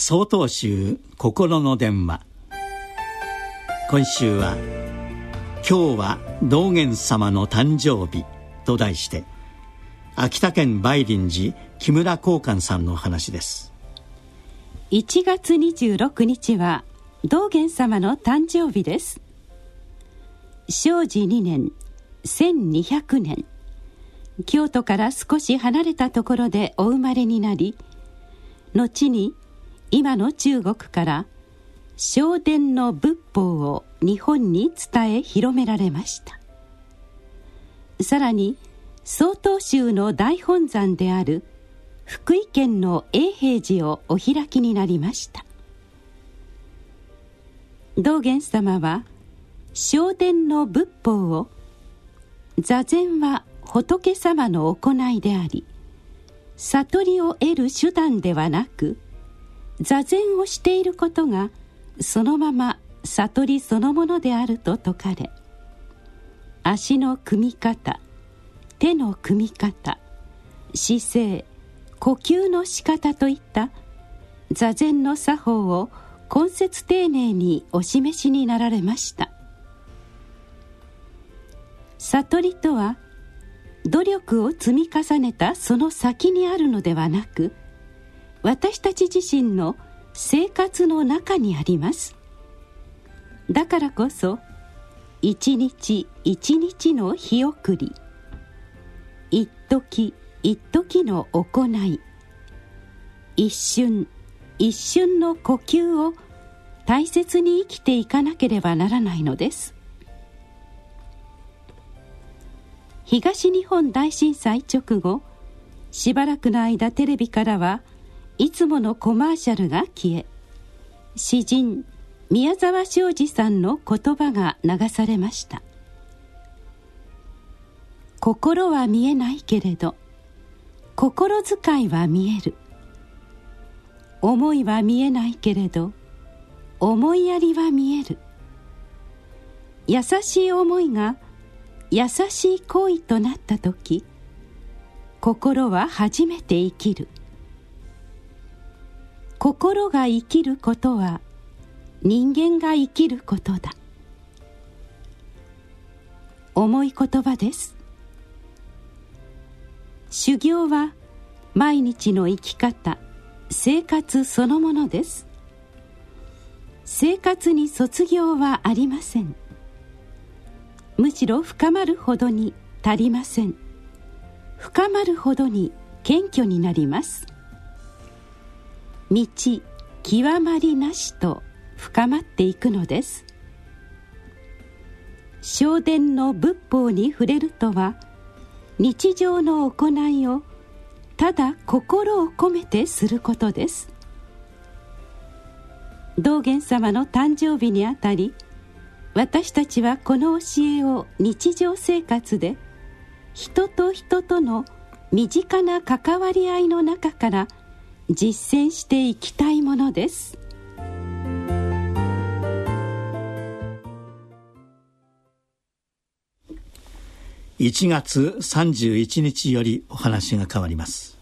曹洞宗心の電話。今週は「今日は道元様の誕生日」と題して秋田県梅林寺木村光寛さんの話です。1月26日は道元様の誕生日です。正治2年1200年。京都から少し離れたところでお生まれになり後に今の中国から正殿の仏法を日本に伝え広められました。さらに曹洞宗の大本山である福井県の永平寺をお開きになりました。道元様は正殿の仏法を座禅は仏様の行いであり悟りを得る手段ではなく座禅をしていることがそのまま悟りそのものであると説かれ足の組み方手の組み方姿勢呼吸の仕方といった座禅の作法を根節丁寧にお示しになられました。悟りとは努力を積み重ねたその先にあるのではなく私たち自身の生活の中にあります。だからこそ一日一日の日送り。一時一時の行い。一瞬一瞬の呼吸を大切に生きていかなければならないのです。東日本大震災直後しばらくの間テレビからはいつものコマーシャルが消え詩人宮沢昌司さんの言葉が流されました。心は見えないけれど心遣いは見える。思いは見えないけれど思いやりは見える。優しい思いが優しい行為となった時心は初めて生きる。心が生きることは人間が生きることだ。重い言葉です。修行は毎日の生き方生活そのものです。生活に卒業はありません。むしろ深まるほどに足りません。深まるほどに謙虚になります。道極まりなしと深まっていくのです。正殿の仏法に触れるとは日常の行いをただ心を込めてすることです。道元様の誕生日にあたり私たちはこの教えを日常生活で人と人との身近な関わり合いの中から実践していきたいものです。1月31日よりお話が変わります。